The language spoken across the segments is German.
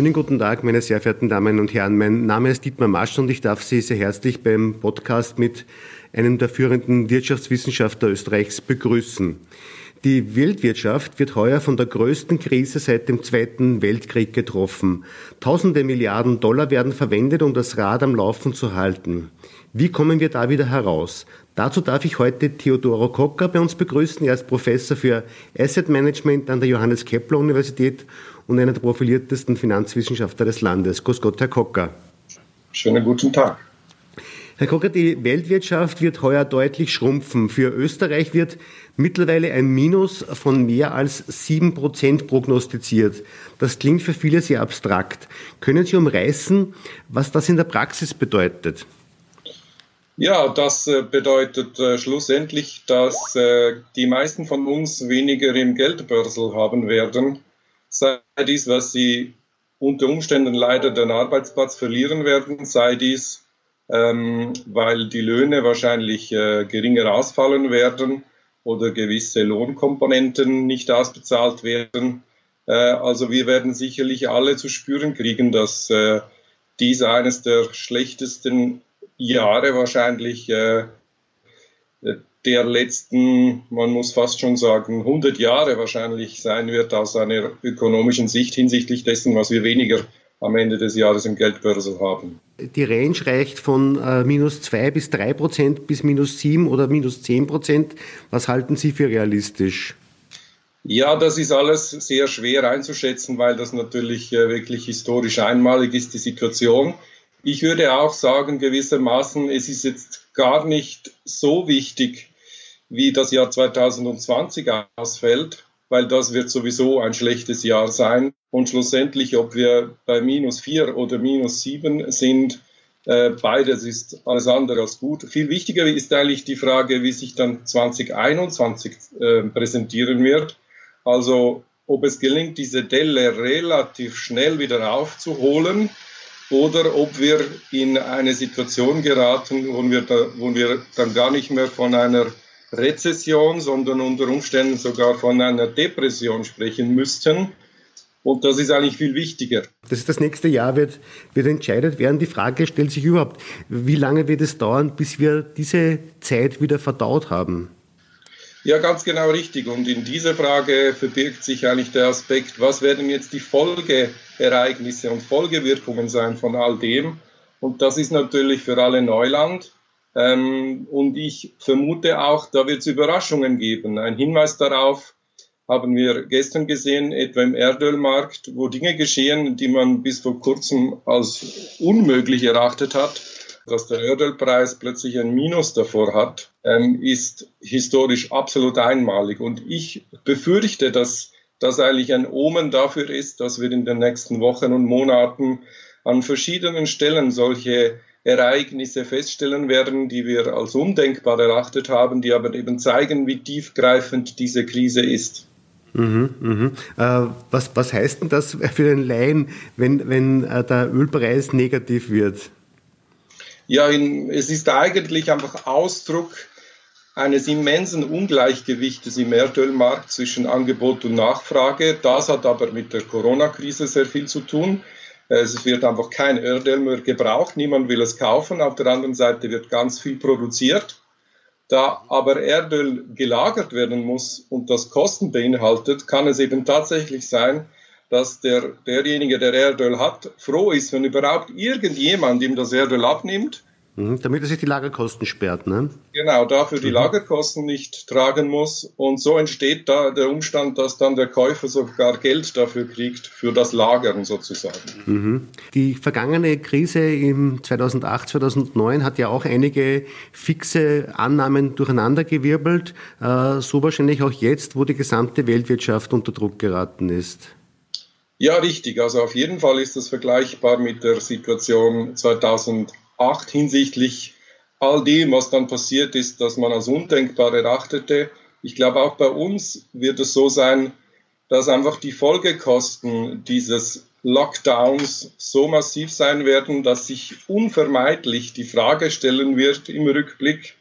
Schönen guten Tag, meine sehr verehrten Damen und Herren. Mein Name ist Dietmar Masch und ich darf Sie sehr herzlich beim Podcast mit einem der führenden Wirtschaftswissenschaftler Österreichs begrüßen. Die Weltwirtschaft wird heuer von der größten Krise seit dem Zweiten Weltkrieg getroffen. Tausende Milliarden Dollar werden verwendet, um das Rad am Laufen zu halten. Wie kommen wir da wieder heraus? Dazu darf ich heute Theodoro Kocker bei uns begrüßen. Er ist Professor für Asset Management an der Johannes Kepler Universität und einer der profiliertesten Finanzwissenschaftler des Landes. Grüß Gott, Herr Kocker. Schönen guten Tag. Herr Kocker, die Weltwirtschaft wird heuer deutlich schrumpfen. Für Österreich wird mittlerweile ein Minus von mehr als sieben Prozent prognostiziert. Das klingt für viele sehr abstrakt. Können Sie umreißen, was das in der Praxis bedeutet? Ja, das äh, bedeutet äh, schlussendlich, dass äh, die meisten von uns weniger im Geldbörsel haben werden sei dies, was sie unter Umständen leider den Arbeitsplatz verlieren werden, sei dies, ähm, weil die Löhne wahrscheinlich äh, geringer ausfallen werden oder gewisse Lohnkomponenten nicht ausbezahlt werden. Äh, also wir werden sicherlich alle zu spüren kriegen, dass äh, dies eines der schlechtesten Jahre wahrscheinlich äh, der letzten, man muss fast schon sagen, 100 Jahre wahrscheinlich sein wird aus einer ökonomischen Sicht hinsichtlich dessen, was wir weniger am Ende des Jahres im Geldbörsel haben. Die Range reicht von äh, minus 2 bis 3 Prozent bis minus 7 oder minus 10 Prozent. Was halten Sie für realistisch? Ja, das ist alles sehr schwer einzuschätzen, weil das natürlich äh, wirklich historisch einmalig ist, die Situation. Ich würde auch sagen, gewissermaßen, es ist jetzt gar nicht so wichtig, wie das Jahr 2020 ausfällt, weil das wird sowieso ein schlechtes Jahr sein. Und schlussendlich, ob wir bei minus vier oder minus sieben sind, äh, beides ist alles andere als gut. Viel wichtiger ist eigentlich die Frage, wie sich dann 2021 äh, präsentieren wird. Also ob es gelingt, diese Delle relativ schnell wieder aufzuholen oder ob wir in eine Situation geraten, wo wir, da, wo wir dann gar nicht mehr von einer Rezession, sondern unter Umständen sogar von einer Depression sprechen müssten. Und das ist eigentlich viel wichtiger. Das ist das nächste Jahr, wird, wird entscheidet werden. Die Frage stellt sich überhaupt, wie lange wird es dauern, bis wir diese Zeit wieder verdaut haben? Ja, ganz genau richtig. Und in dieser Frage verbirgt sich eigentlich der Aspekt, was werden jetzt die Folgeereignisse und Folgewirkungen sein von all dem? Und das ist natürlich für alle Neuland. Ähm, und ich vermute auch, da wird es Überraschungen geben. Ein Hinweis darauf haben wir gestern gesehen, etwa im Erdölmarkt, wo Dinge geschehen, die man bis vor kurzem als unmöglich erachtet hat. Dass der Erdölpreis plötzlich ein Minus davor hat, ähm, ist historisch absolut einmalig. Und ich befürchte, dass das eigentlich ein Omen dafür ist, dass wir in den nächsten Wochen und Monaten an verschiedenen Stellen solche Ereignisse feststellen werden, die wir als undenkbar erachtet haben, die aber eben zeigen, wie tiefgreifend diese Krise ist. Mhm, mhm. Äh, was, was heißt denn das für den Laien, wenn, wenn äh, der Ölpreis negativ wird? Ja, in, es ist eigentlich einfach Ausdruck eines immensen Ungleichgewichtes im Erdölmarkt zwischen Angebot und Nachfrage. Das hat aber mit der Corona-Krise sehr viel zu tun. Es wird einfach kein Erdöl mehr gebraucht, niemand will es kaufen. Auf der anderen Seite wird ganz viel produziert. Da aber Erdöl gelagert werden muss und das Kosten beinhaltet, kann es eben tatsächlich sein, dass der, derjenige, der Erdöl hat, froh ist, wenn überhaupt irgendjemand ihm das Erdöl abnimmt Mhm, damit er sich die Lagerkosten sperrt, ne? Genau, dafür die mhm. Lagerkosten nicht tragen muss. Und so entsteht da der Umstand, dass dann der Käufer sogar Geld dafür kriegt, für das Lagern sozusagen. Mhm. Die vergangene Krise im 2008, 2009 hat ja auch einige fixe Annahmen durcheinandergewirbelt. Äh, so wahrscheinlich auch jetzt, wo die gesamte Weltwirtschaft unter Druck geraten ist. Ja, richtig. Also auf jeden Fall ist das vergleichbar mit der Situation 2008 acht hinsichtlich all dem, was dann passiert ist, dass man als undenkbar erachtete. Ich glaube, auch bei uns wird es so sein, dass einfach die Folgekosten dieses Lockdowns so massiv sein werden, dass sich unvermeidlich die Frage stellen wird im Rückblick,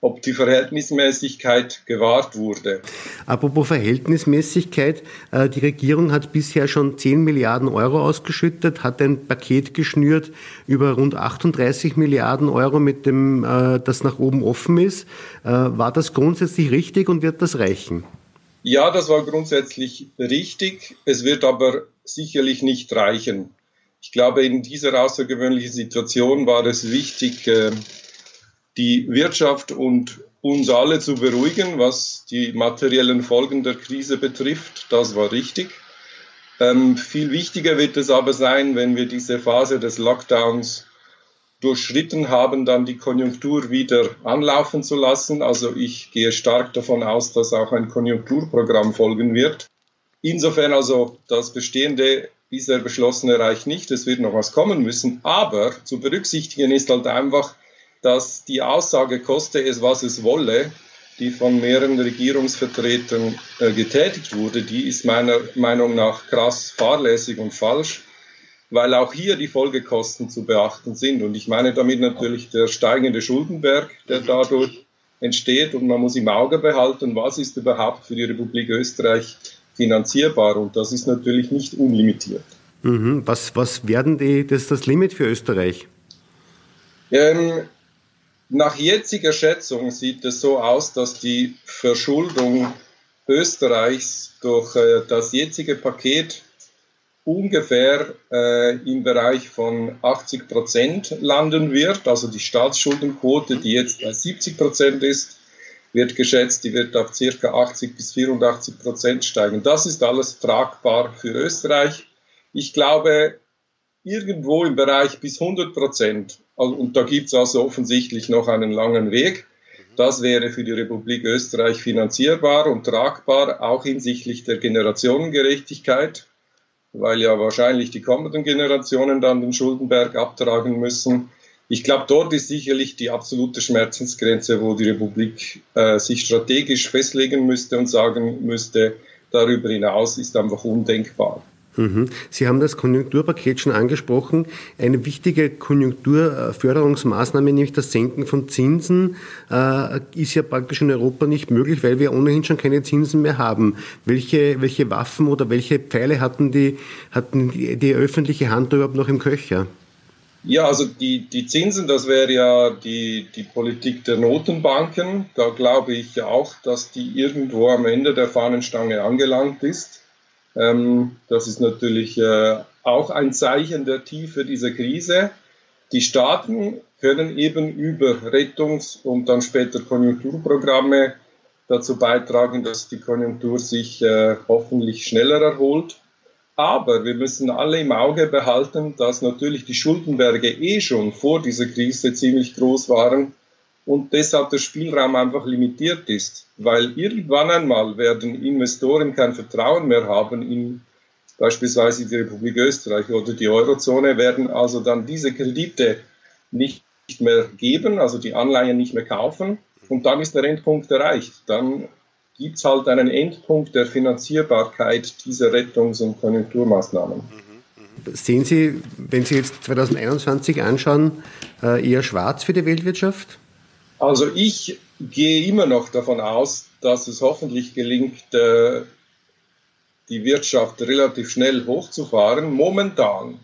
ob die Verhältnismäßigkeit gewahrt wurde. Apropos Verhältnismäßigkeit, äh, die Regierung hat bisher schon 10 Milliarden Euro ausgeschüttet, hat ein Paket geschnürt über rund 38 Milliarden Euro, mit dem äh, das nach oben offen ist. Äh, war das grundsätzlich richtig und wird das reichen? Ja, das war grundsätzlich richtig. Es wird aber sicherlich nicht reichen. Ich glaube, in dieser außergewöhnlichen Situation war es wichtig, die Wirtschaft und uns alle zu beruhigen, was die materiellen Folgen der Krise betrifft. Das war richtig. Ähm, viel wichtiger wird es aber sein, wenn wir diese Phase des Lockdowns durchschritten haben, dann die Konjunktur wieder anlaufen zu lassen. Also ich gehe stark davon aus, dass auch ein Konjunkturprogramm folgen wird. Insofern also das bestehende bisher beschlossene reicht nicht, es wird noch was kommen müssen. Aber zu berücksichtigen ist halt einfach, dass die Aussage koste es, was es wolle, die von mehreren Regierungsvertretern äh, getätigt wurde, die ist meiner Meinung nach krass fahrlässig und falsch, weil auch hier die Folgekosten zu beachten sind. Und ich meine damit natürlich der steigende Schuldenberg, der dadurch entsteht. Und man muss im Auge behalten, was ist überhaupt für die Republik Österreich finanzierbar. Und das ist natürlich nicht unlimitiert. Mhm. Was, was werden die, das das Limit für Österreich? Ähm, nach jetziger Schätzung sieht es so aus, dass die Verschuldung Österreichs durch äh, das jetzige Paket ungefähr äh, im Bereich von 80 Prozent landen wird. Also die Staatsschuldenquote, die jetzt bei 70 Prozent ist, wird geschätzt, die wird auf circa 80 bis 84 Prozent steigen. Das ist alles tragbar für Österreich. Ich glaube, irgendwo im Bereich bis 100 Prozent und da gibt es also offensichtlich noch einen langen Weg. Das wäre für die Republik Österreich finanzierbar und tragbar, auch hinsichtlich der Generationengerechtigkeit, weil ja wahrscheinlich die kommenden Generationen dann den Schuldenberg abtragen müssen. Ich glaube, dort ist sicherlich die absolute Schmerzensgrenze, wo die Republik äh, sich strategisch festlegen müsste und sagen müsste, darüber hinaus ist einfach undenkbar. Mhm. Sie haben das Konjunkturpaket schon angesprochen. Eine wichtige Konjunkturförderungsmaßnahme, nämlich das Senken von Zinsen, äh, ist ja praktisch in Europa nicht möglich, weil wir ohnehin schon keine Zinsen mehr haben. Welche, welche Waffen oder welche Pfeile hatten die, hatten die, öffentliche Hand überhaupt noch im Köcher? Ja, also die, die Zinsen, das wäre ja die, die Politik der Notenbanken. Da glaube ich auch, dass die irgendwo am Ende der Fahnenstange angelangt ist. Ähm, das ist natürlich äh, auch ein Zeichen der Tiefe dieser Krise. Die Staaten können eben über Rettungs- und dann später Konjunkturprogramme dazu beitragen, dass die Konjunktur sich äh, hoffentlich schneller erholt. Aber wir müssen alle im Auge behalten, dass natürlich die Schuldenberge eh schon vor dieser Krise ziemlich groß waren und deshalb der Spielraum einfach limitiert ist, weil irgendwann einmal werden Investoren kein Vertrauen mehr haben in beispielsweise die Republik Österreich oder die Eurozone, werden also dann diese Kredite nicht mehr geben, also die Anleihen nicht mehr kaufen und dann ist der Endpunkt erreicht. Dann gibt es halt einen Endpunkt der Finanzierbarkeit dieser Rettungs- und Konjunkturmaßnahmen. Sehen Sie, wenn Sie jetzt 2021 anschauen, äh, eher schwarz für die Weltwirtschaft? Also ich gehe immer noch davon aus, dass es hoffentlich gelingt, äh, die Wirtschaft relativ schnell hochzufahren. Momentan,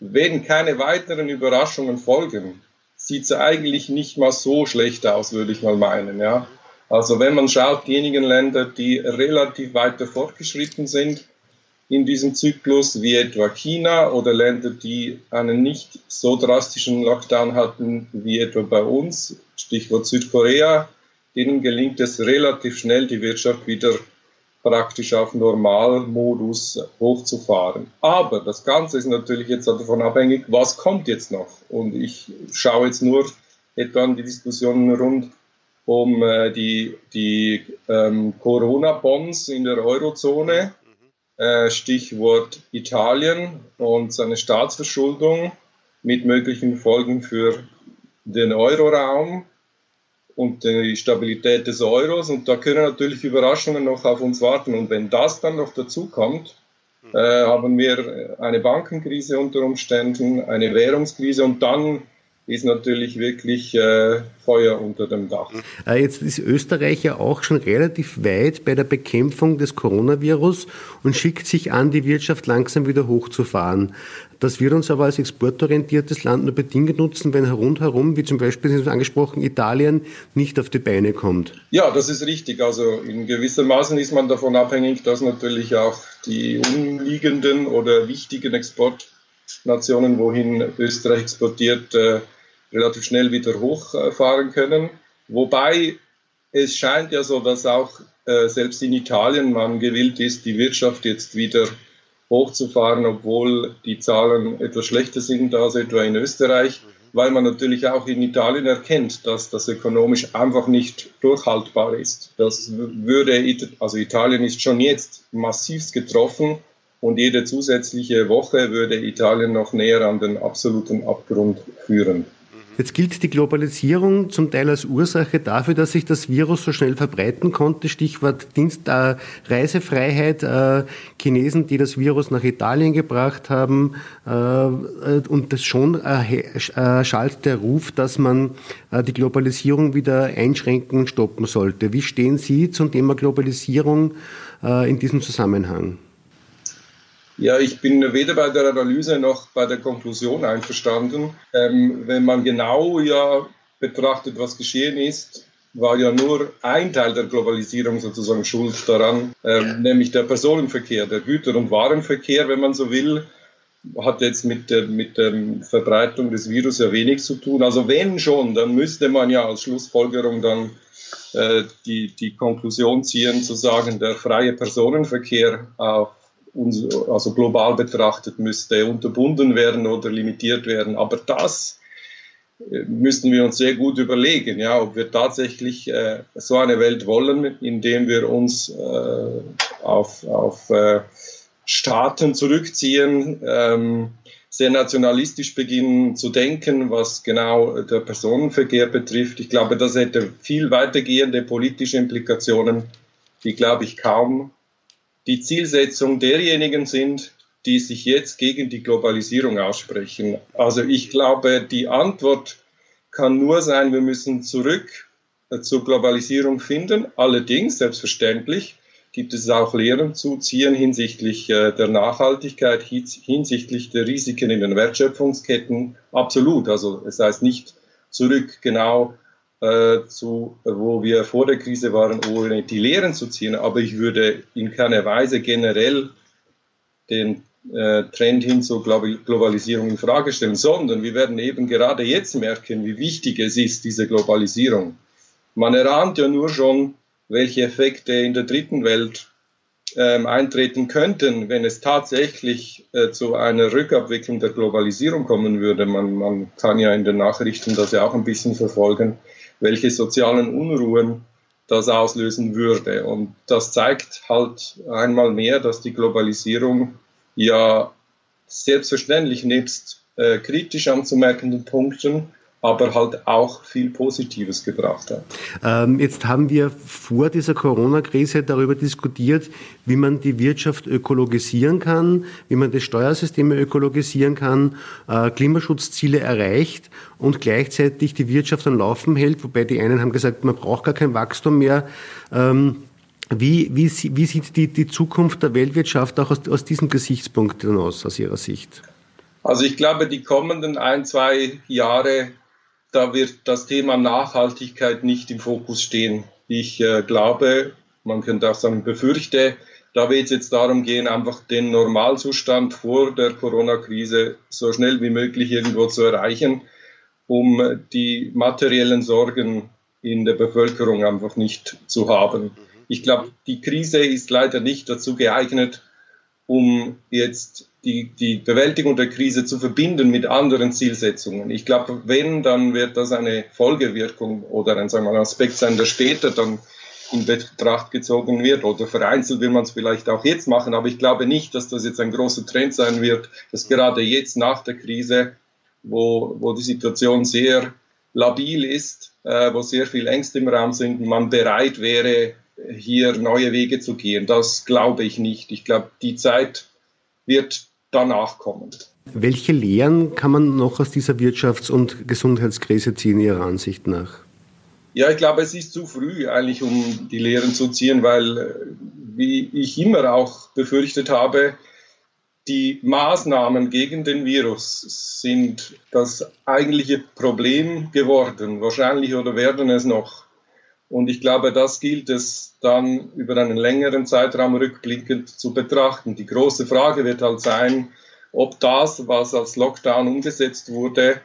wenn keine weiteren Überraschungen folgen, sieht es eigentlich nicht mal so schlecht aus, würde ich mal meinen. Ja? Also wenn man schaut, diejenigen Länder, die relativ weiter fortgeschritten sind, in diesem Zyklus, wie etwa China oder Länder, die einen nicht so drastischen Lockdown hatten wie etwa bei uns, Stichwort Südkorea, denen gelingt es relativ schnell, die Wirtschaft wieder praktisch auf Normalmodus hochzufahren. Aber das Ganze ist natürlich jetzt davon abhängig, was kommt jetzt noch. Und ich schaue jetzt nur etwa an die Diskussionen rund um äh, die, die ähm, Corona-Bonds in der Eurozone Stichwort Italien und seine Staatsverschuldung mit möglichen Folgen für den Euroraum und die Stabilität des Euros. Und da können natürlich Überraschungen noch auf uns warten. Und wenn das dann noch dazu kommt, äh, haben wir eine Bankenkrise unter Umständen, eine Währungskrise und dann ist natürlich wirklich äh, Feuer unter dem Dach. Äh, jetzt ist Österreich ja auch schon relativ weit bei der Bekämpfung des Coronavirus und schickt sich an, die Wirtschaft langsam wieder hochzufahren. Das wird uns aber als exportorientiertes Land nur bedingt nutzen, wenn rundherum, wie zum Beispiel Sie angesprochen, Italien nicht auf die Beine kommt. Ja, das ist richtig. Also in gewisser Maßen ist man davon abhängig, dass natürlich auch die umliegenden oder wichtigen Exportnationen, wohin Österreich exportiert, äh, relativ schnell wieder hochfahren können. Wobei es scheint ja so, dass auch äh, selbst in Italien man gewillt ist, die Wirtschaft jetzt wieder hochzufahren, obwohl die Zahlen etwas schlechter sind als etwa in Österreich, weil man natürlich auch in Italien erkennt, dass das ökonomisch einfach nicht durchhaltbar ist. Das würde, also Italien ist schon jetzt massivst getroffen und jede zusätzliche Woche würde Italien noch näher an den absoluten Abgrund führen. Jetzt gilt die Globalisierung zum Teil als Ursache dafür, dass sich das Virus so schnell verbreiten konnte. Stichwort Dienst, äh, Reisefreiheit, äh, Chinesen, die das Virus nach Italien gebracht haben. Äh, und das schon äh, äh, schallt der Ruf, dass man äh, die Globalisierung wieder einschränken und stoppen sollte. Wie stehen Sie zum Thema Globalisierung in diesem Zusammenhang? Ja, ich bin weder bei der Analyse noch bei der Konklusion einverstanden. Ähm, wenn man genau ja betrachtet, was geschehen ist, war ja nur ein Teil der Globalisierung sozusagen schuld daran, ähm, nämlich der Personenverkehr, der Güter- und Warenverkehr, wenn man so will, hat jetzt mit der, mit der Verbreitung des Virus ja wenig zu tun. Also wenn schon, dann müsste man ja als Schlussfolgerung dann äh, die, die Konklusion ziehen, zu sagen, der freie Personenverkehr auf also global betrachtet, müsste unterbunden werden oder limitiert werden. Aber das äh, müssten wir uns sehr gut überlegen, ja, ob wir tatsächlich äh, so eine Welt wollen, in der wir uns äh, auf, auf äh, Staaten zurückziehen, ähm, sehr nationalistisch beginnen zu denken, was genau der Personenverkehr betrifft. Ich glaube, das hätte viel weitergehende politische Implikationen, die, glaube ich, kaum die Zielsetzung derjenigen sind, die sich jetzt gegen die Globalisierung aussprechen. Also ich glaube, die Antwort kann nur sein, wir müssen zurück äh, zur Globalisierung finden. Allerdings, selbstverständlich, gibt es auch Lehren zu ziehen hinsichtlich äh, der Nachhaltigkeit, hinsichtlich der Risiken in den Wertschöpfungsketten. Absolut. Also es heißt nicht zurück genau äh, zu, wo wir vor der Krise waren, ohne die Lehren zu ziehen. Aber ich würde in keiner Weise generell den äh, Trend hin zur Globalisierung in Frage stellen, sondern wir werden eben gerade jetzt merken, wie wichtig es ist, diese Globalisierung. Man erahnt ja nur schon, welche Effekte in der dritten Welt ähm, eintreten könnten, wenn es tatsächlich äh, zu einer Rückabwicklung der Globalisierung kommen würde. Man, man kann ja in den Nachrichten das ja auch ein bisschen verfolgen welche sozialen Unruhen das auslösen würde. Und das zeigt halt einmal mehr, dass die Globalisierung ja selbstverständlich nebst äh, kritisch anzumerkenden Punkten aber halt auch viel Positives gebracht hat. Ähm, jetzt haben wir vor dieser Corona-Krise darüber diskutiert, wie man die Wirtschaft ökologisieren kann, wie man die Steuersysteme ökologisieren kann, äh, Klimaschutzziele erreicht und gleichzeitig die Wirtschaft am Laufen hält, wobei die einen haben gesagt, man braucht gar kein Wachstum mehr. Ähm, wie, wie, wie sieht die, die Zukunft der Weltwirtschaft auch aus, aus diesem Gesichtspunkt aus, aus Ihrer Sicht? Also ich glaube, die kommenden ein, zwei Jahre da wird das Thema Nachhaltigkeit nicht im Fokus stehen. Ich äh, glaube, man könnte auch sagen, befürchte, da wird es jetzt darum gehen, einfach den Normalzustand vor der Corona-Krise so schnell wie möglich irgendwo zu erreichen, um die materiellen Sorgen in der Bevölkerung einfach nicht zu haben. Ich glaube, die Krise ist leider nicht dazu geeignet, um jetzt die, die Bewältigung der Krise zu verbinden mit anderen Zielsetzungen. Ich glaube, wenn, dann wird das eine Folgewirkung oder ein, sagen wir mal, Aspekt sein, der später dann in Betracht gezogen wird oder vereinzelt will man es vielleicht auch jetzt machen, aber ich glaube nicht, dass das jetzt ein großer Trend sein wird, dass gerade jetzt nach der Krise, wo, wo die Situation sehr labil ist, äh, wo sehr viele Ängste im Raum sind, man bereit wäre, hier neue Wege zu gehen. Das glaube ich nicht. Ich glaube, die Zeit wird danach kommen. Welche Lehren kann man noch aus dieser Wirtschafts- und Gesundheitskrise ziehen, Ihrer Ansicht nach? Ja, ich glaube, es ist zu früh eigentlich, um die Lehren zu ziehen, weil, wie ich immer auch befürchtet habe, die Maßnahmen gegen den Virus sind das eigentliche Problem geworden, wahrscheinlich oder werden es noch. Und ich glaube, das gilt es dann über einen längeren Zeitraum rückblickend zu betrachten. Die große Frage wird halt sein, ob das, was als Lockdown umgesetzt wurde,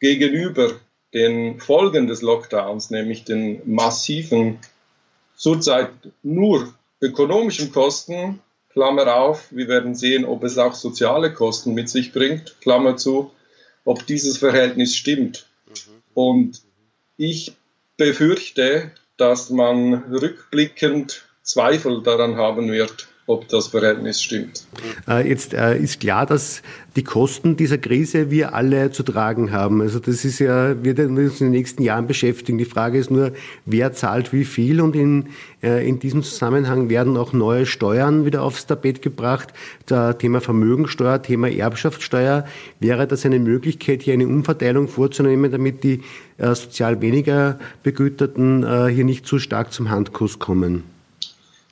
gegenüber den Folgen des Lockdowns, nämlich den massiven, zurzeit nur ökonomischen Kosten, Klammer auf, wir werden sehen, ob es auch soziale Kosten mit sich bringt, Klammer zu, ob dieses Verhältnis stimmt. Und ich befürchte, dass man rückblickend Zweifel daran haben wird, ob das Verhältnis stimmt. Äh, jetzt äh, ist klar, dass die Kosten dieser Krise wir alle zu tragen haben. Also das ist ja, wird uns in den nächsten Jahren beschäftigen. Die Frage ist nur, wer zahlt wie viel und in, äh, in diesem Zusammenhang werden auch neue Steuern wieder aufs Tapet gebracht. Das Thema Vermögensteuer, Thema Erbschaftssteuer. Wäre das eine Möglichkeit, hier eine Umverteilung vorzunehmen, damit die sozial weniger Begüterten hier nicht zu stark zum Handkuss kommen?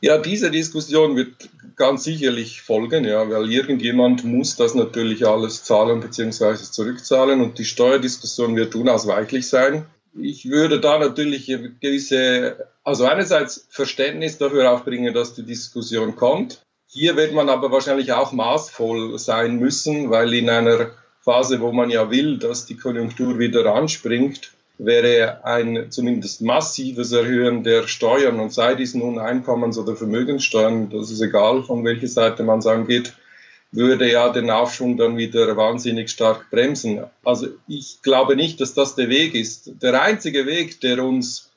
Ja, diese Diskussion wird ganz sicherlich folgen, ja, weil irgendjemand muss das natürlich alles zahlen bzw. zurückzahlen und die Steuerdiskussion wird unausweichlich sein. Ich würde da natürlich gewisse, also einerseits Verständnis dafür aufbringen, dass die Diskussion kommt. Hier wird man aber wahrscheinlich auch maßvoll sein müssen, weil in einer Phase, wo man ja will, dass die Konjunktur wieder anspringt, wäre ein zumindest massives Erhöhen der Steuern und sei dies nun Einkommens- oder Vermögenssteuern, das ist egal, von welcher Seite man es angeht, würde ja den Aufschwung dann wieder wahnsinnig stark bremsen. Also ich glaube nicht, dass das der Weg ist. Der einzige Weg, der uns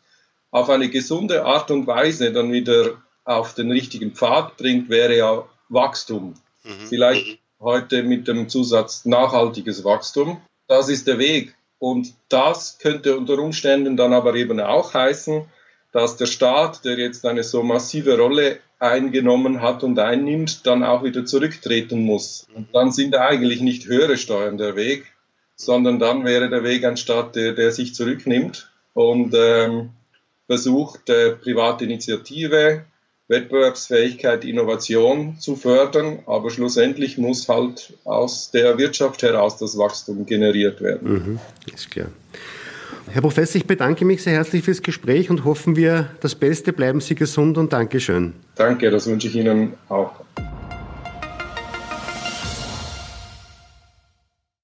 auf eine gesunde Art und Weise dann wieder auf den richtigen Pfad bringt, wäre ja Wachstum. Mhm. Vielleicht heute mit dem Zusatz nachhaltiges Wachstum. Das ist der Weg. Und das könnte unter Umständen dann aber eben auch heißen, dass der Staat, der jetzt eine so massive Rolle eingenommen hat und einnimmt, dann auch wieder zurücktreten muss. Und dann sind eigentlich nicht höhere Steuern der Weg, sondern dann wäre der Weg ein Staat, der, der sich zurücknimmt und ähm, versucht, äh, private Initiative, Wettbewerbsfähigkeit, Innovation zu fördern, aber schlussendlich muss halt aus der Wirtschaft heraus das Wachstum generiert werden. Mhm, ist klar. Herr Professor, ich bedanke mich sehr herzlich fürs Gespräch und hoffen wir das Beste. Bleiben Sie gesund und Dankeschön. Danke, das wünsche ich Ihnen auch.